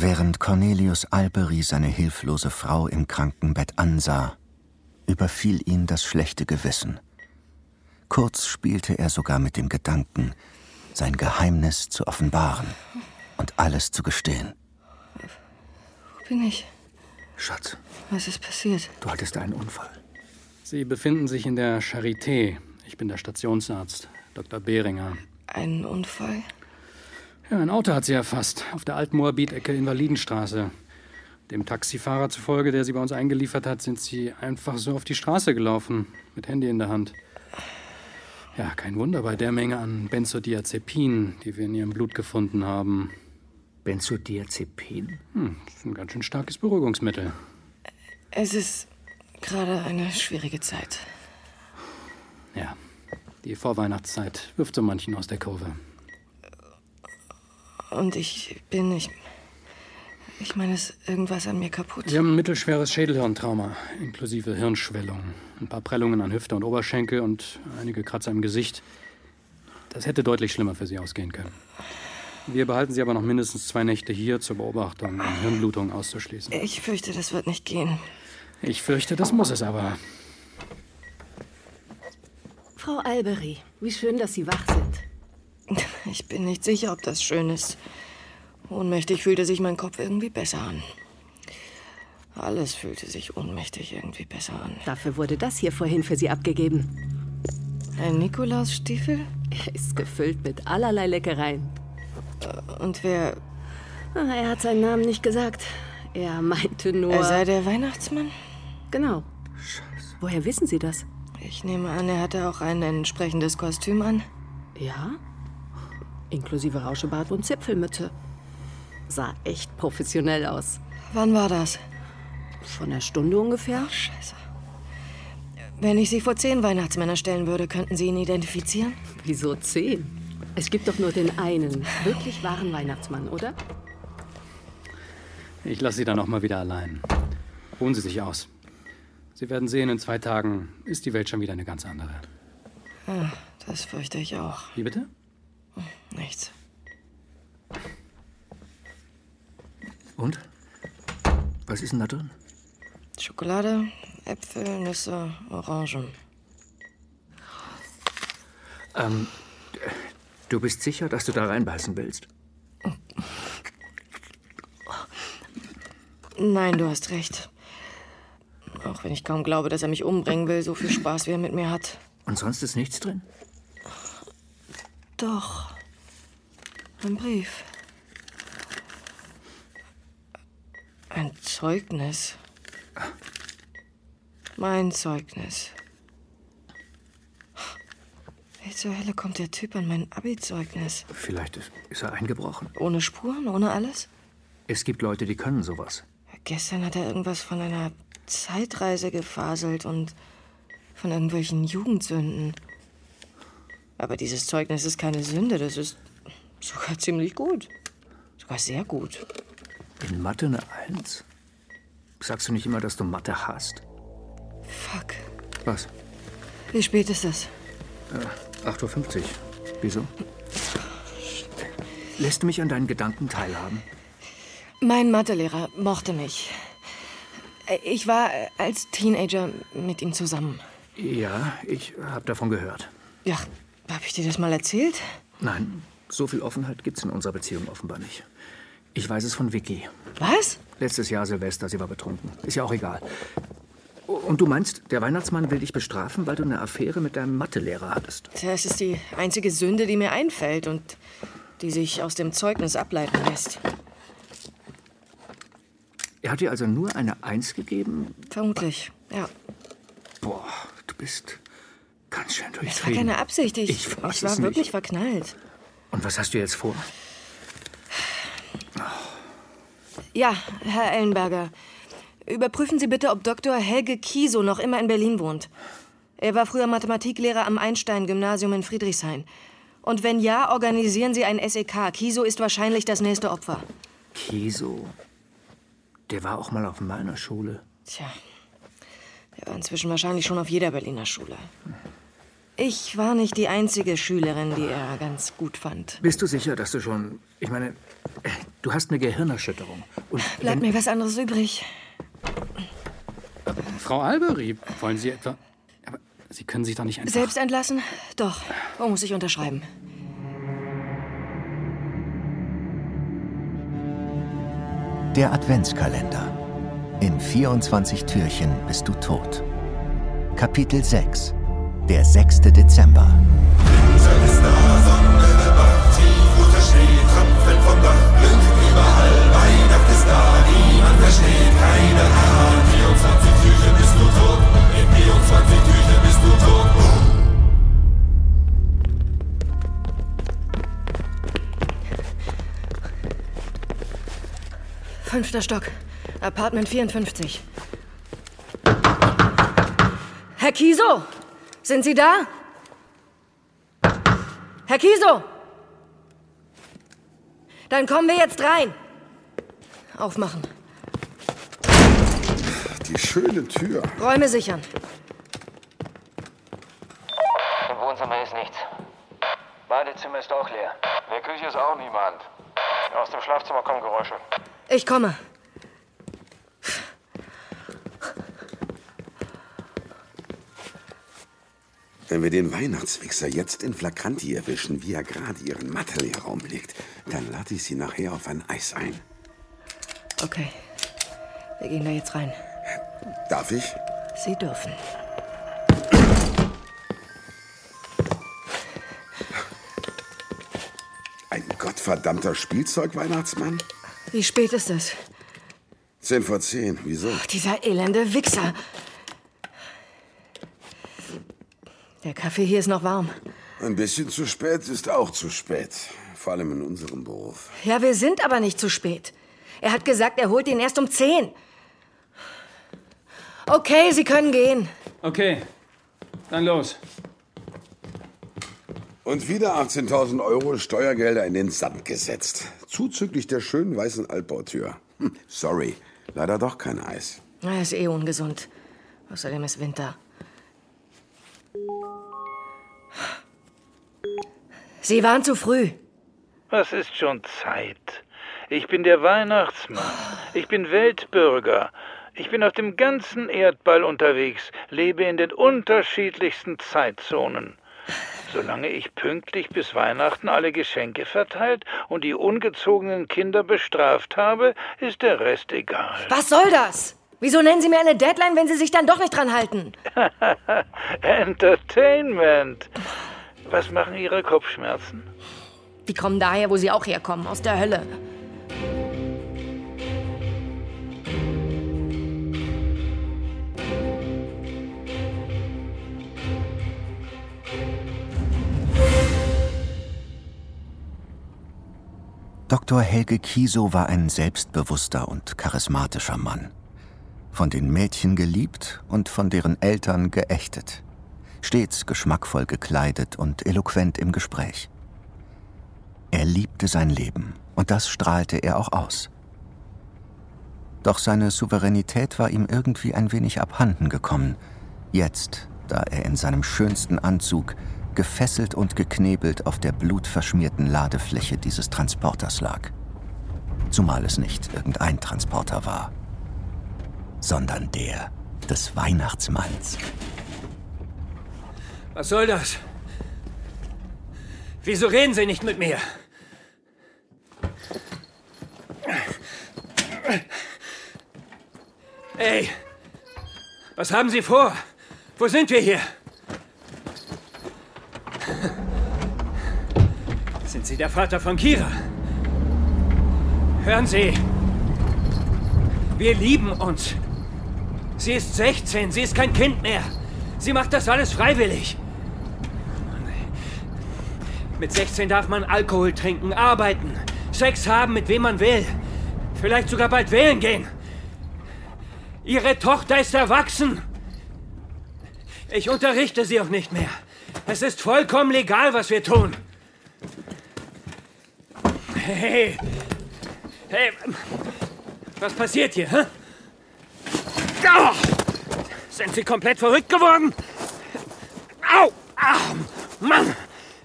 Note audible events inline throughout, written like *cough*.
Während Cornelius Alberi seine hilflose Frau im Krankenbett ansah, überfiel ihn das schlechte Gewissen. Kurz spielte er sogar mit dem Gedanken, sein Geheimnis zu offenbaren und alles zu gestehen. Wo bin ich? Schatz. Was ist passiert? Du hattest einen Unfall. Sie befinden sich in der Charité. Ich bin der Stationsarzt, Dr. Behringer. Ein Unfall? Ja, ein Auto hat sie erfasst, auf der Altmoabit-Ecke Invalidenstraße. Dem Taxifahrer zufolge, der sie bei uns eingeliefert hat, sind sie einfach so auf die Straße gelaufen, mit Handy in der Hand. Ja, kein Wunder bei der Menge an Benzodiazepin, die wir in ihrem Blut gefunden haben. Benzodiazepin? Hm, das ist ein ganz schön starkes Beruhigungsmittel. Es ist gerade eine schwierige Zeit. Ja, die Vorweihnachtszeit wirft so manchen aus der Kurve. Und ich bin, ich. Ich meine, ist irgendwas an mir kaputt? Sie haben ein mittelschweres Schädelhirntrauma, inklusive Hirnschwellung. Ein paar Prellungen an Hüfte und Oberschenkel und einige Kratzer im Gesicht. Das hätte deutlich schlimmer für Sie ausgehen können. Wir behalten Sie aber noch mindestens zwei Nächte hier zur Beobachtung, um Hirnblutung auszuschließen. Ich fürchte, das wird nicht gehen. Ich fürchte, das muss es aber. Frau Alberi, wie schön, dass Sie wach sind. *laughs* Ich bin nicht sicher, ob das schön ist. Ohnmächtig fühlte sich mein Kopf irgendwie besser an. Alles fühlte sich ohnmächtig irgendwie besser an. Dafür wurde das hier vorhin für Sie abgegeben. Ein Nikolausstiefel? Er ist gefüllt mit allerlei Leckereien. Und wer. Ah, Er hat seinen Namen nicht gesagt. Er meinte nur. Er sei der Weihnachtsmann? Genau. Woher wissen Sie das? Ich nehme an, er hatte auch ein entsprechendes Kostüm an. Ja? Inklusive Rauschebart und Zipfelmütze. Sah echt professionell aus. Wann war das? Von einer Stunde ungefähr. Scheiße. Wenn ich Sie vor zehn Weihnachtsmänner stellen würde, könnten Sie ihn identifizieren? Wieso zehn? Es gibt doch nur den einen wirklich wahren Weihnachtsmann, oder? Ich lasse Sie dann auch mal wieder allein. Ruhen Sie sich aus. Sie werden sehen, in zwei Tagen ist die Welt schon wieder eine ganz andere. Ah, das fürchte ich auch. Wie bitte? Nichts. Und? Was ist denn da drin? Schokolade, Äpfel, Nüsse, Orangen. Ähm, du bist sicher, dass du da reinbeißen willst? Nein, du hast recht. Auch wenn ich kaum glaube, dass er mich umbringen will, so viel Spaß, wie er mit mir hat. Und sonst ist nichts drin? Doch. Ein Brief. Ein Zeugnis. Mein Zeugnis. Wie zur Hölle kommt der Typ an mein Abi-Zeugnis? Vielleicht ist, ist er eingebrochen. Ohne Spuren, ohne alles? Es gibt Leute, die können sowas. Gestern hat er irgendwas von einer Zeitreise gefaselt und von irgendwelchen Jugendsünden. Aber dieses Zeugnis ist keine Sünde, das ist sogar ziemlich gut. Sogar sehr gut. In Mathe eine Eins? Sagst du nicht immer, dass du Mathe hast? Fuck. Was? Wie spät ist es? Äh, 8.50 Uhr. Wieso? Lässt du mich an deinen Gedanken teilhaben? Mein Mathelehrer mochte mich. Ich war als Teenager mit ihm zusammen. Ja, ich habe davon gehört. Ja, habe ich dir das mal erzählt? Nein, so viel Offenheit gibt's in unserer Beziehung offenbar nicht. Ich weiß es von Vicky. Was? Letztes Jahr Silvester, sie war betrunken. Ist ja auch egal. Und du meinst, der Weihnachtsmann will dich bestrafen, weil du eine Affäre mit deinem Mathelehrer hattest? Das ist die einzige Sünde, die mir einfällt und die sich aus dem Zeugnis ableiten lässt. Er hat dir also nur eine Eins gegeben? Vermutlich, ja. Boah, du bist ganz schön Es war durchtrieben. keine Absicht. Ich, Ich ich war es wirklich nicht. verknallt. Und was hast du jetzt vor? Ja, Herr Ellenberger. Überprüfen Sie bitte, ob Dr. Helge Kieso noch immer in Berlin wohnt. Er war früher Mathematiklehrer am Einstein-Gymnasium in Friedrichshain. Und wenn ja, organisieren Sie ein SEK. Kieso ist wahrscheinlich das nächste Opfer. Kiso. Der war auch mal auf meiner Schule. Tja, der war inzwischen wahrscheinlich schon auf jeder Berliner Schule. Ich war nicht die einzige Schülerin, die er ganz gut fand. Bist du sicher, dass du schon. Ich meine, äh, du hast eine Gehirnerschütterung. Und Bleibt mir was anderes übrig. Frau Albery, wollen Sie etwa. Aber Sie können sich doch nicht einfach. Selbst entlassen? Doch. Wo muss ich unterschreiben? Der Adventskalender. In 24 Türchen bist du tot. Kapitel 6. Der 6. Dezember. Winter ist da, Sonne bewacht, tief unter Schnee, Tröpfelt vom Dach, Glück überall, Weihnacht ist da, niemand versteht, keine Ahnung. 24 Türchen bist du tot, in 24 Türchen bist du tot. Fünfter Stock. Apartment 54. Herr Kiso! Sind Sie da? Herr Kiso! Dann kommen wir jetzt rein. Aufmachen. Die schöne Tür. Räume sichern. Im Wohnzimmer ist nichts. Badezimmer ist auch leer. In der Küche ist auch niemand. Aus dem Schlafzimmer kommen Geräusche. Ich komme. Wenn wir den Weihnachtswichser jetzt in Flagranti erwischen, wie er gerade ihren Materialraum legt, dann lade ich sie nachher auf ein Eis ein. Okay. Wir gehen da jetzt rein. Darf ich? Sie dürfen. Ein gottverdammter Spielzeug-Weihnachtsmann? Wie spät ist es? Zehn vor zehn. Wieso? Dieser elende Wichser. Kaffee hier ist noch warm. Ein bisschen zu spät ist auch zu spät. Vor allem in unserem Beruf. Ja, wir sind aber nicht zu spät. Er hat gesagt, er holt ihn erst um 10. Okay, Sie können gehen. Okay, dann los. Und wieder 18.000 Euro Steuergelder in den Sand gesetzt. Zuzüglich der schönen weißen Altbautür. Hm, sorry, leider doch kein Eis. Er ist eh ungesund. Außerdem ist Winter. Sie waren zu früh. Was ist schon Zeit? Ich bin der Weihnachtsmann. Ich bin Weltbürger. Ich bin auf dem ganzen Erdball unterwegs, lebe in den unterschiedlichsten Zeitzonen. Solange ich pünktlich bis Weihnachten alle Geschenke verteilt und die ungezogenen Kinder bestraft habe, ist der Rest egal. Was soll das? Wieso nennen Sie mir eine Deadline, wenn Sie sich dann doch nicht dran halten? *laughs* Entertainment. Was machen Ihre Kopfschmerzen? Die kommen daher, wo Sie auch herkommen, aus der Hölle. Dr. Helge Kiesow war ein selbstbewusster und charismatischer Mann. Von den Mädchen geliebt und von deren Eltern geächtet. Stets geschmackvoll gekleidet und eloquent im Gespräch. Er liebte sein Leben und das strahlte er auch aus. Doch seine Souveränität war ihm irgendwie ein wenig abhanden gekommen, jetzt, da er in seinem schönsten Anzug gefesselt und geknebelt auf der blutverschmierten Ladefläche dieses Transporters lag. Zumal es nicht irgendein Transporter war, sondern der des Weihnachtsmanns. Was soll das? Wieso reden Sie nicht mit mir? Ey, was haben Sie vor? Wo sind wir hier? Sind Sie der Vater von Kira? Hören Sie, wir lieben uns. Sie ist 16, sie ist kein Kind mehr. Sie macht das alles freiwillig. Mit 16 darf man Alkohol trinken, arbeiten, Sex haben, mit wem man will. Vielleicht sogar bald wählen gehen. Ihre Tochter ist erwachsen. Ich unterrichte sie auch nicht mehr. Es ist vollkommen legal, was wir tun. Hey, hey, was passiert hier? Hä? Oh, sind Sie komplett verrückt geworden? Au! Au! Mann!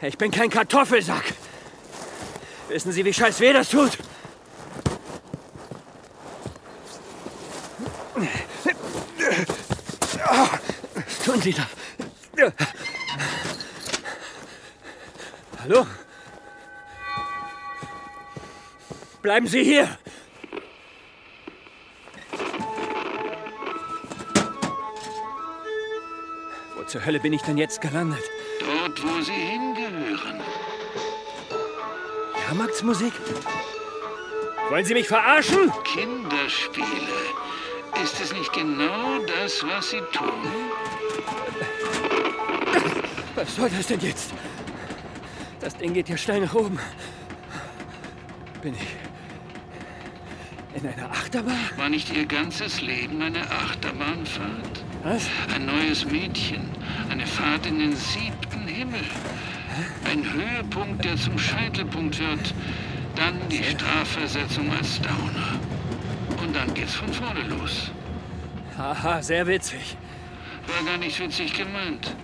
Ich bin kein Kartoffelsack. Wissen Sie, wie scheiß weh das tut? Was tun Sie da? Hallo? Bleiben Sie hier! Wo zur Hölle bin ich denn jetzt gelandet? Dort, wo Sie hingehören. Jahrmarktsmusik? Wollen Sie mich verarschen? Kinderspiele. Ist es nicht genau das, was Sie tun? Was soll das denn jetzt? Das Ding geht ja steil nach oben. Bin ich in einer Achterbahn? War nicht Ihr ganzes Leben eine Achterbahnfahrt? Was? Ein neues Mädchen, eine Fahrt in den siebten Himmel. Ein Höhepunkt, der zum Scheitelpunkt wird. Dann die Strafversetzung als Downer. Und dann geht's von vorne los. Haha, sehr witzig. War gar nicht witzig gemeint.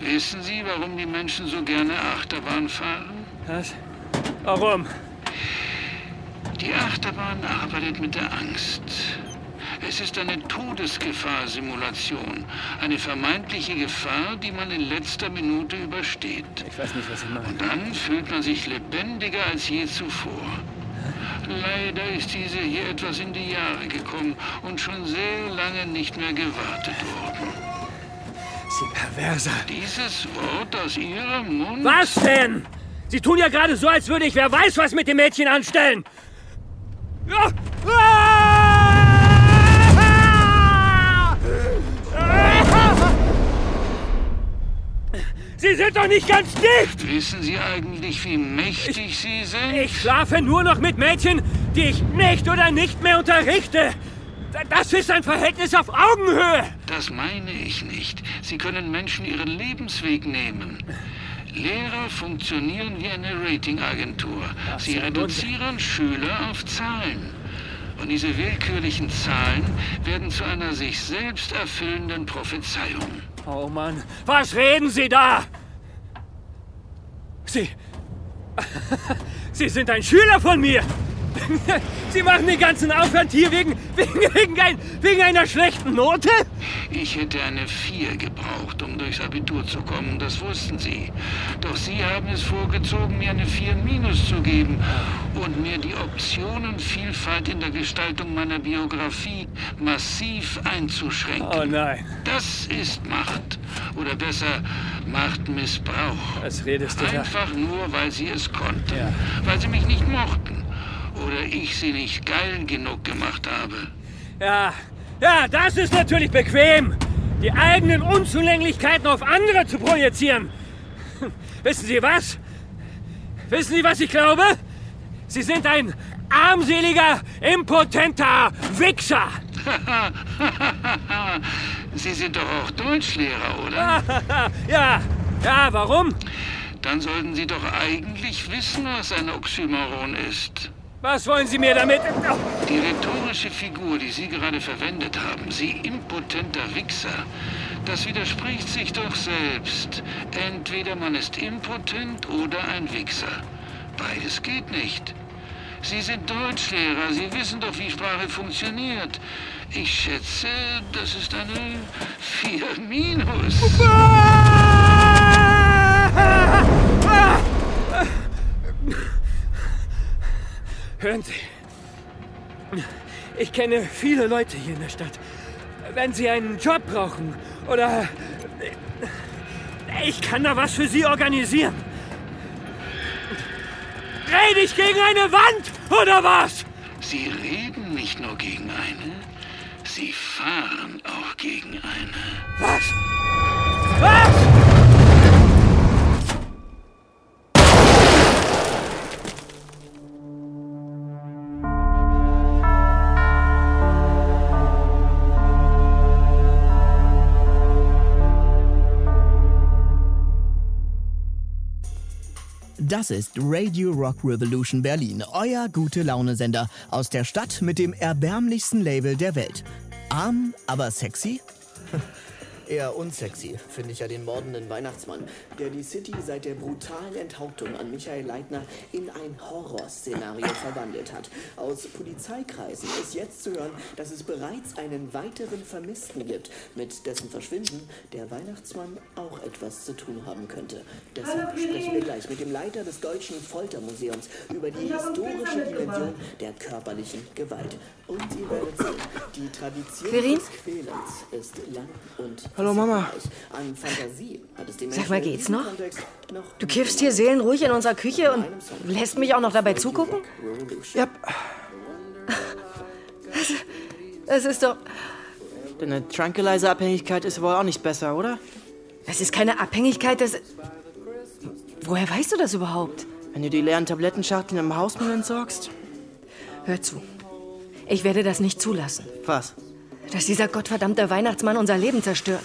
Wissen Sie, warum die Menschen so gerne Achterbahn fahren? Was? Warum? Die Achterbahn arbeitet mit der Angst. Es ist eine Todesgefahrsimulation. Eine vermeintliche Gefahr, die man in letzter Minute übersteht. Ich weiß nicht, was Sie meinen. Und dann fühlt man sich lebendiger als je zuvor. Leider ist diese hier etwas in die Jahre gekommen und schon sehr lange nicht mehr gewartet worden. Sie Perverser. Dieses Wort aus Ihrem Mund? Was denn? Sie tun ja gerade so, als würde ich wer weiß was mit dem Mädchen anstellen. Ja. Sie sind doch nicht ganz dicht! Wissen Sie eigentlich, wie mächtig Sie sind? Ich schlafe nur noch mit Mädchen, die ich nicht oder nicht mehr unterrichte. Das ist ein Verhältnis auf Augenhöhe. Das meine ich nicht. Sie können Menschen ihren Lebensweg nehmen. Lehrer funktionieren wie eine Ratingagentur. Sie reduzieren Schüler auf Zahlen. Und diese willkürlichen Zahlen werden zu einer sich selbst erfüllenden Prophezeiung. Oh Mann, was reden Sie da? Sie. *laughs* Sie sind ein Schüler von mir! *laughs* Sie machen den ganzen Aufwand hier wegen, wegen, wegen, ein, wegen einer schlechten Note? Ich hätte eine 4 gebraucht, um durchs Abitur zu kommen, das wussten Sie. Doch Sie haben es vorgezogen, mir eine 4 minus zu geben und mir die Optionenvielfalt in der Gestaltung meiner Biografie massiv einzuschränken. Oh nein. Das ist Macht. Oder besser, Machtmissbrauch. Was redest du da? Einfach nur, weil Sie es konnten. Ja. Weil Sie mich nicht mochten. Oder ich Sie nicht geil genug gemacht habe. Ja, ja, das ist natürlich bequem, die eigenen Unzulänglichkeiten auf andere zu projizieren. *laughs* Wissen Sie was? Wissen Sie, was ich glaube? Sie sind ein armseliger, impotenter Wichser. *laughs* Sie sind doch auch Deutschlehrer, oder? *laughs* ja, ja, warum? Dann sollten Sie doch eigentlich wissen, was ein Oxymoron ist. Was wollen Sie mir damit? Die rhetorische Figur, die Sie gerade verwendet haben, Sie impotenter Wichser, das widerspricht sich doch selbst. Entweder man ist impotent oder ein Wichser. Beides geht nicht. Sie sind Deutschlehrer, Sie wissen doch, wie Sprache funktioniert. Ich schätze, das ist eine 4 minus. Hören Sie. Ich kenne viele Leute hier in der Stadt. Wenn Sie einen Job brauchen oder... Ich kann da was für Sie organisieren. Rede ich gegen eine Wand oder was? Sie reden nicht nur gegen eine, Sie fahren auch gegen eine. Was? Was? Das ist Radio Rock Revolution Berlin, euer gute Laune-Sender aus der Stadt mit dem erbärmlichsten Label der Welt. Arm, aber sexy? *laughs* Eher unsexy, finde ich ja den mordenden Weihnachtsmann, der die City seit der brutalen Enthauptung an Michael Leitner in ein Horrorszenario *coughs* verwandelt hat. Aus Polizeikreisen ist jetzt zu hören, dass es bereits einen weiteren Vermissten gibt, mit dessen Verschwinden der Weihnachtsmann auch etwas zu tun haben könnte. Deshalb sprechen wir gleich mit dem Leiter des Deutschen Foltermuseums über die historische Dimension der körperlichen Gewalt. Und ihr werdet sehen, die Tradition Quirin? des Quälens ist lang und Hallo, Mama. Sag mal, geht's noch Du kiffst hier seelenruhig in unserer Küche und lässt mich auch noch dabei zugucken? Ja, *laughs* Das ist doch. deine Tranquilizer-Abhängigkeit ist wohl auch nicht besser, oder? Das ist keine Abhängigkeit, das. Woher weißt du das überhaupt? Wenn du die leeren Tablettenschachteln im Hausmüll entsorgst? Hör zu. Ich werde das nicht zulassen. Was? Dass dieser gottverdammte Weihnachtsmann unser Leben zerstört.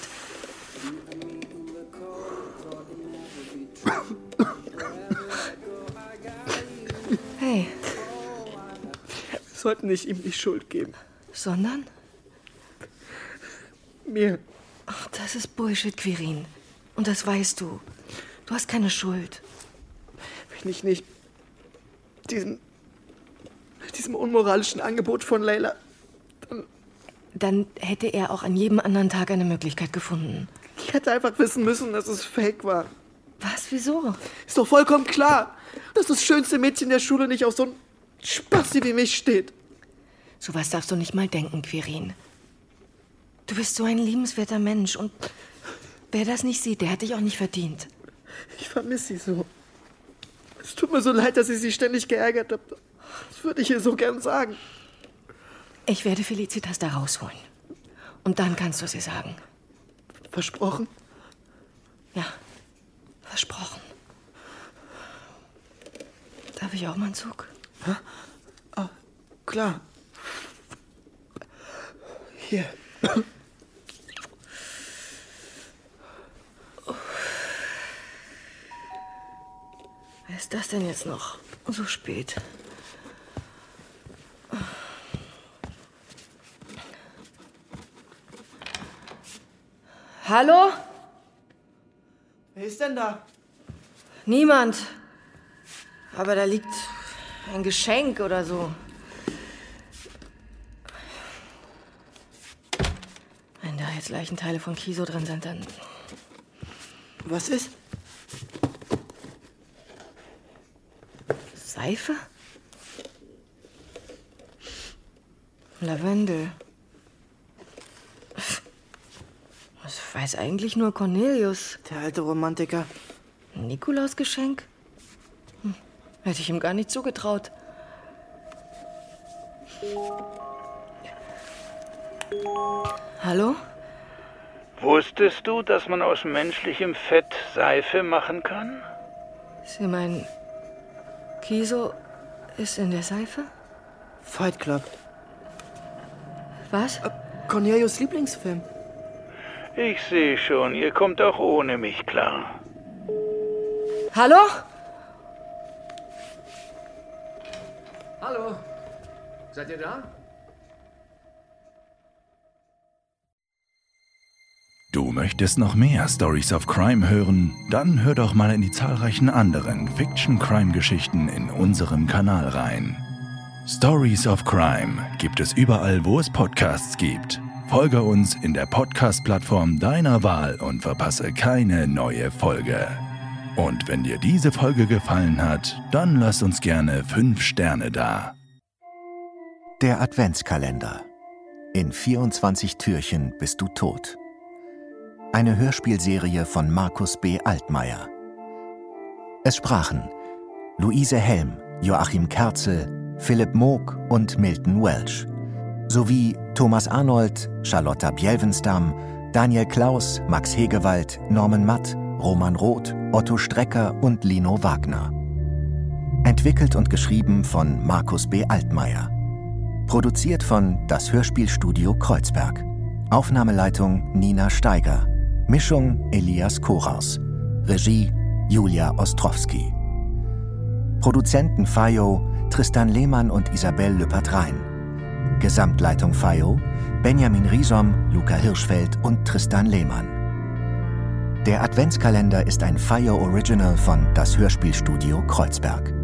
Hey, Wir sollten nicht ihm die Schuld geben. sondern? Mir. Ach, das ist Bullshit, Quirin. Und das weißt du. Du hast keine Schuld. Wenn ich nicht diesem, diesem unmoralischen Angebot von Leila. Dann hätte er auch an jedem anderen Tag eine Möglichkeit gefunden. Ich hätte einfach wissen müssen, dass es fake war. Was? Wieso? Ist doch vollkommen klar, dass das schönste Mädchen der Schule nicht auf so einen Spassi wie mich steht. Sowas darfst du nicht mal denken, Quirin. Du bist so ein liebenswerter Mensch und wer das nicht sieht, der hat dich auch nicht verdient. Ich vermisse sie so. Es tut mir so leid, dass ich sie ständig geärgert habe. Das würde ich ihr so gern sagen. Ich werde Felicitas da rausholen. Und dann kannst du sie sagen. Versprochen? Ja, versprochen. Darf ich auch mal einen Zug? Ah, klar. Hier. Wer ist das denn jetzt noch? So spät. Hallo? Wer ist denn da? Niemand. Aber da liegt ein Geschenk oder so. Wenn da jetzt Leichenteile von Kiso drin sind, dann. Was ist? Seife? Lavendel. Das weiß eigentlich nur Cornelius. Der alte Romantiker. Nikolausgeschenk? Hm, hätte ich ihm gar nicht zugetraut. Hallo? Wusstest du, dass man aus menschlichem Fett Seife machen kann? Sie meinen, Kiso ist in der Seife? Fight Club. Was? Cornelius Lieblingsfilm. Ich sehe schon, ihr kommt auch ohne mich klar. Hallo? Hallo. Seid ihr da? Du möchtest noch mehr Stories of Crime hören? Dann hör doch mal in die zahlreichen anderen Fiction-Crime-Geschichten in unserem Kanal rein. Stories of Crime gibt es überall, wo es Podcasts gibt. Folge uns in der Podcast-Plattform deiner Wahl und verpasse keine neue Folge. Und wenn dir diese Folge gefallen hat, dann lass uns gerne 5 Sterne da. Der Adventskalender. In 24 Türchen bist du tot. Eine Hörspielserie von Markus B. Altmaier. Es sprachen Luise Helm, Joachim Kerzel, Philipp Moog und Milton Welsh. Sowie Thomas Arnold, Charlotta Bjelvenstam, Daniel Klaus, Max Hegewald, Norman Matt, Roman Roth, Otto Strecker und Lino Wagner. Entwickelt und geschrieben von Markus B. Altmaier. Produziert von Das Hörspielstudio Kreuzberg. Aufnahmeleitung Nina Steiger. Mischung Elias Koraus. Regie Julia Ostrowski. Produzenten Fayo Tristan Lehmann und Isabel Lüppert-Rhein. Gesamtleitung FAIO Benjamin Riesom, Luca Hirschfeld und Tristan Lehmann. Der Adventskalender ist ein FAIO Original von Das Hörspielstudio Kreuzberg.